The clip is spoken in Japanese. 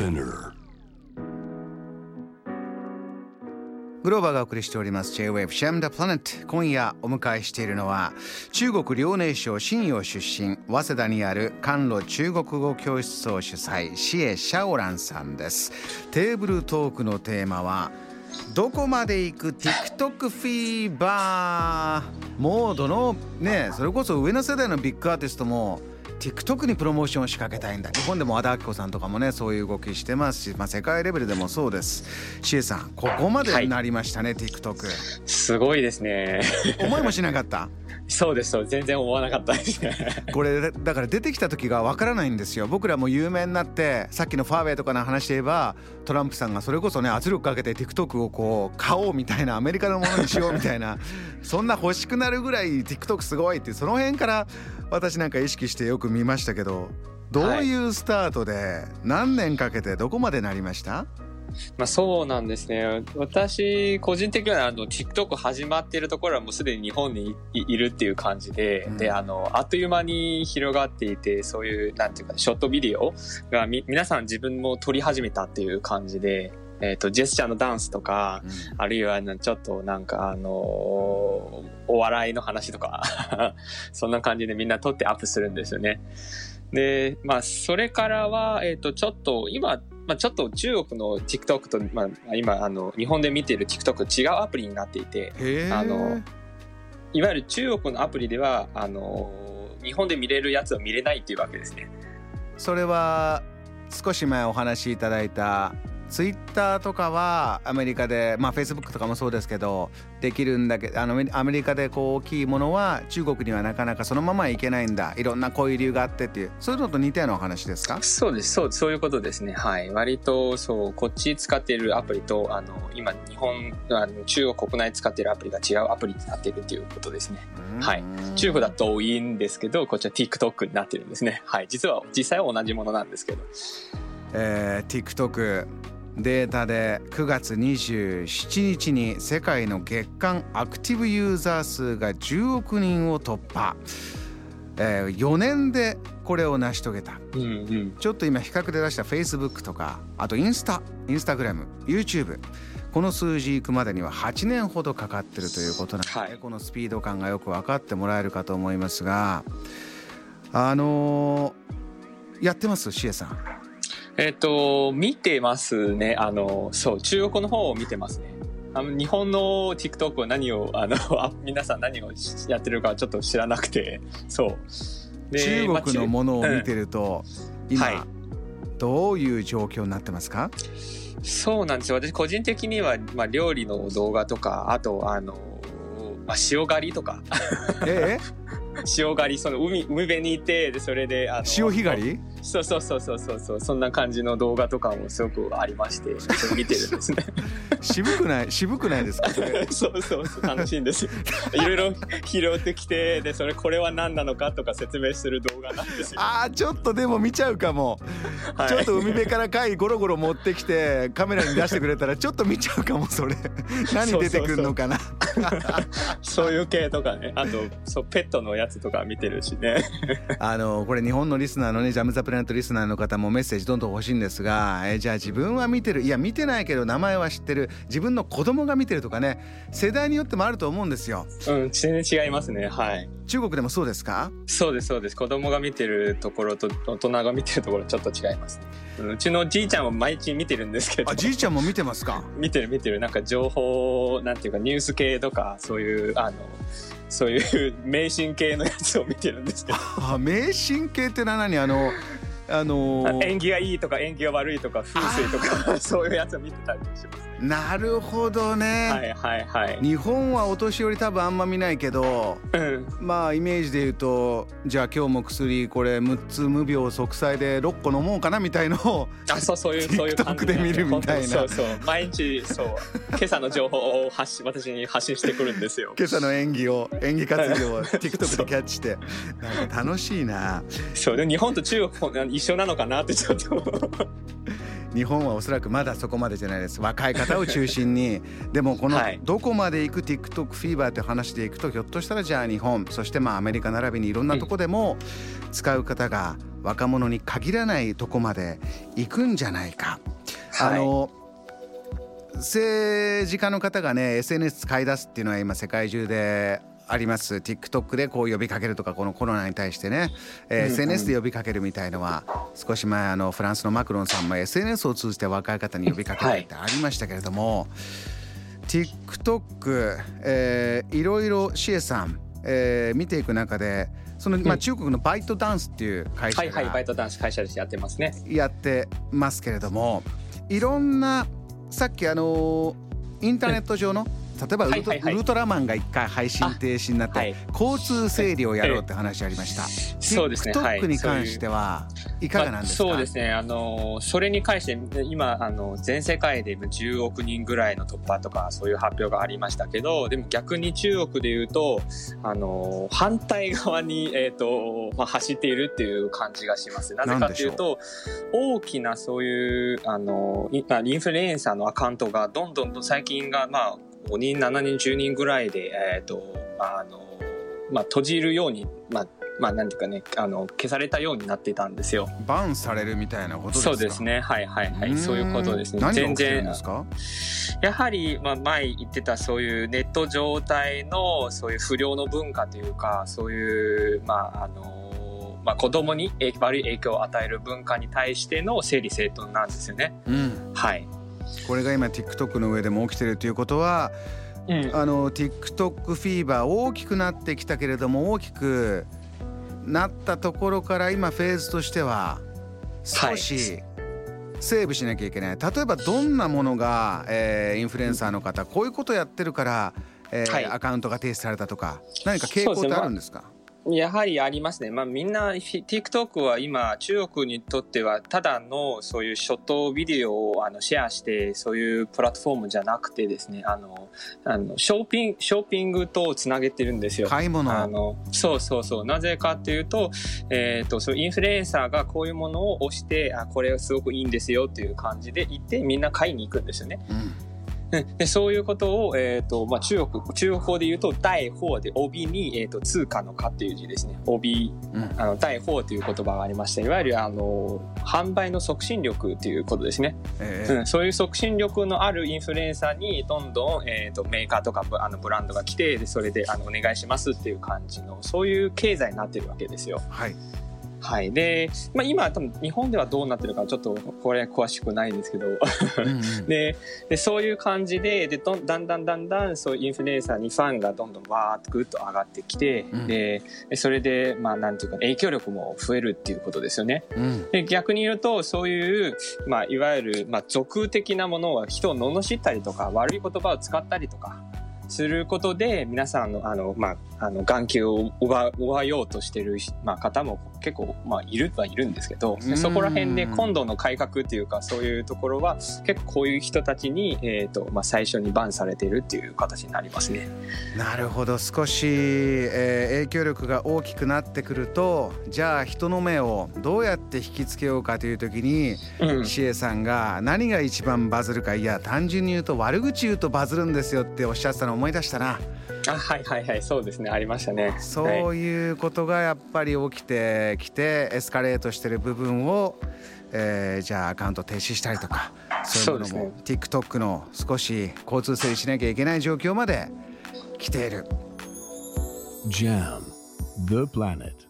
Spinner. グローバーがお送りしております。J-Wave シャムダプラネット今夜お迎えしているのは中国遼寧省信陽出身早稲田にある甘露中国語教室を主催シエ・シャオランさんです。テーブルトークのテーマはどこまで行く TikTok フィーバーもうどのねそれこそ上の世代のビッグアーティストも TikTok にプロモーションを仕掛けたいんだ。日本でも和田アキ子さんとかもねそういう動きしてますし、まあ、世界レベルでもそうです。シエさんここまでなりましたね、TikTok すごいですね。思いもしなかった？そうです、そう全然思わなかったです。ね。これだから出てきた時がわからないんですよ。僕らも有名になってさっきのファーウェイとかの話で言えばトランプさんがそれこそね圧力かけて TikTok をこう買おうみたいなアメリカのものにしようみたいな そんな欲しくなるぐらい TikTok すごいってその辺から私なんか意識してよく見ましたけどどういうスタートで何年かけてどこまでなりました、まあそうなんですね。私、個人的にはあの TikTok 始まっているところはもうすでに日本にいいるっていう感じで、うんで、あの、あっという間に広がっていて、そういう、なんていうか、ショットビデオがみ皆さん自分も撮り始めたっていう感じで、えっ、と、ジェスチャーのダンスとか、あるいはなちょっとなんかあのお笑いの話とか そんな感じでみんな撮ってアップするんですよね。で、まあそれからは、えっ、とちょっと今、まあ、ちょっと中国の TikTok と、まあ、今あの日本で見ている TikTok 違うアプリになっていて、あのいわゆる中国のアプリではあの日本で見れるやつを見れないっていうわけですね。それは少し前お話しいただいたツイッターとかはアメリカでまあフェイスブックとかもそうですけどできるんだけどあのアメリカでこう大きいものは中国にはなかなかそのままいけないんだいろんなこういう理由があってっていうそういうのと似たようなお話ですか？そうです、そう、そういうことですね。はい。割と、そう、こっち使っているアプリと、あの、今、日本、あの中国国内使っているアプリが違うアプリになっているということですね。はい中国だと抖音ですけど、こっちは TikTok になってるんですね。はい。実は、実際は同じものなんですけど。えー TikTok データで9月27日に世界の月間アクティブユーザー数が10億人を突破、え4年でこれを成し遂げた。うんうん。ちょっと今比較で出した Facebook とかあとインスタインスタグラム YouTube この数字いくまでには8年ほどかかってるということなので、はい。このスピード感がよく分かってもらえるかと思いますがあのーやってます？シエさんえっ、と、見てますね。あの、そう、中国の方を見てますね。あの日本の TikTok は何を、あの、あ皆さん何をやってるかちょっと知らなくて、そう。で中国のものを見てると、今、はいどういう状況になってますか？そうなんですよ。私個人的には、まあ、料理の動画とか、あと、あの、まあ、塩狩りとか、え 塩狩り、その海、海辺にいて、で、それで、あの潮干狩り？そうそうそうそうそうそう、そんな感じの動画とかもすごくありまして、見てるんですね。渋くない渋くないですか？そうそうそう、楽しいんですよ。いろいろ拾ってきて、で、それこれは何なのかとか説明する動画なんですよ。あーちょっとでも見ちゃうかも、はいちょっと海辺から貝ゴロゴロ持ってきてカメラに出してくれたらちょっと見ちゃうかもそれ何出てくるのかな？そういう系とかね、あと、そう、ペットのやつとか見てるしね。あのこれ日本のリスナーのねジャム・ザ・プラネットリスナーの方もメッセージどんどん欲しいんですがえじゃあ自分は見てるいや見てないけど名前は知ってる自分の子供が見てるとかね世代によってもあると思うんですようん、全然違いますね。はい。中国でもそうですか？そうです、そうです。子供が見てるところと大人が見てるところちょっと違いますね。うんうちのじいちゃんは毎日見てるんですけどあ。じいちゃんも見てますか？見てる見てる。なんか情報、なんていうかニュース系とか、そういう、あの、そういう 迷信系のやつを見てるんですけど。あ迷信系って何あのあのー縁起がいいとか縁起が悪いとか風水とか そういうやつを見てたりします。ね。なるほどね、はいはい。はい。日本はお年寄り多分あんま見ないけどうん。まあイメージで言うとじゃあ今日も薬これ6つ無病息災で6個飲もうかなみたいのをあそうそういう そういう感じで見るみたいな。そうそう。毎日そう。今朝の情報を発信私に発信してくるんですよ。今朝の演技を演技活動を TikTok でキャッチして。なんか楽しいな。そう。で日本と中国一緒なのかなってちょっと。日本はおそらくまだそこまでじゃないです。若い方を中心に。でもこのはい。どこまで行く TikTok フィーバーって話でいくとひょっとしたらじゃあ日本そしてまあアメリカ並びにいろんなとこでも使う方が若者に限らないとこまで行くんじゃないか。はい。あの政治家の方がね SNS 使い出すっていうのは今世界中であります。TikTok でこう呼びかけるとかこのコロナに対してね、えー SNS で呼びかけるみたいのは少し前あのフランスのマクロンさんも SNS を通じて若い方に呼びかけるってありましたけれども、TikTok、えーいろいろシエさん、えー見ていく中でその、まあ、うん中国のバイトダンスっていう会社はいはい、バがイト会社でやってますね。やってますけれどもいろんなさっきあのインターネット上の例えばウルト,、ウルトラマンが一回配信停止になって、はい交通整理をやろうって話ありました。そうですね。はい TikTok に関してはいかがなんですか、まあそうですね。あの、それに関して、今、あの、全世界で10億人ぐらいの突破とか、そういう発表がありましたけど、でも逆に中国で言うと、あの、反対側に、えっ、と、まあ、走っているっていう感じがします。なぜかというと、大きなそういう、あの、インフルエンサーのアカウントがどんどんと最近が、まあ、5人、7人、10人ぐらいで、えっ、と、まあ、あの、まあ、閉じるように、まあ、まあ、なんていうかね、あの、消されたようになっていたんですよ。バンされるみたいなことですか？そうですね。はいはいはい。そういうことですね。全然やはり、まあ、前言ってたそういうネット状態のそういう不良の文化というか、そういう、まあ、あの、まあ、子供に影悪い影響を与える文化に対しての整理整頓なんですよね。うん、はい。これが今 TikTok の上でも起きてるということはうん。あの TikTok フィーバー大きくなってきたけれども大きくなったところから今フェーズとしては少しセーブしなきゃいけない、例えばどんなものが、えーインフルエンサーの方こういうことやってるから、えーはい。アカウントが停止されたとか何か傾向ってあるんですか？やはりありますね。まあみんな、ひ TikTok は今、中国にとっては、ただのそういうショットビデオをあのシェアして、そういうプラットフォームじゃなくてですね、あの、あのショッピング、ショッピングとつなげてるんですよ。買い物あのそうそうそうなぜかっていうと,、えー、とそうインフルエンサーがこういうものを押してあこれすごくいいんですよっていう感じで言ってみんな買いに行くんですよね。うんうんでそういうことを、えーとまあ、中国中国語で言うと「大貨」で帯に、えー、と通貨の「貨」っていう字ですね。帯うん。あの大貨という言葉がありましていわゆるあの販売の促進力っていうことですね。えー。うん、そういう促進力のあるインフルエンサーにどんどん、えー、とメーカーとかブあのブランドが来てでそれであのお願いしますっていう感じのそういう経済になってるわけですよ。はいはい、で、まあ、今多分日本ではどうなってるかちょっとこれ詳しくないんですけど。うんうん。ででそういう感じででどんだんだんだんだんそういうインフルエンサーにファンがどんどんわーっとぐっと上がってきて、うん。ででそれでまあなんていうか影響力も増えるっていうことですよね。うん。で逆に言うとそういう、まあ、いわゆる、まあ、俗的なものは人を罵ったりとか悪い言葉を使ったりとかすることで皆さんのあの、まあ、あの眼球を奪ようとしてる、まあ、方も結構、まあ、いるはいるんですけどうん。そこら辺で今度の改革っていうかそういうところは結構こういう人たちに、えーとまあ、最初にバンされているっていう形になりますね。なるほど。少し、えー影響力が大きくなってくるとじゃあ人の目をどうやって引きつけようかという時にうん。シエさんが何が一番バズるかいや単純に言うと悪口言うとバズるんですよっておっしゃってたのを思い出したなあはいはいはいそうですねありましたね。そはいういうことがやっぱり起きてきてエスカレートしてる部分を、えーじゃあアカウント停止したりとかそういうものも、TikTok の少し交通整理しなきゃいけない状況まで来ている。Jam, the planet.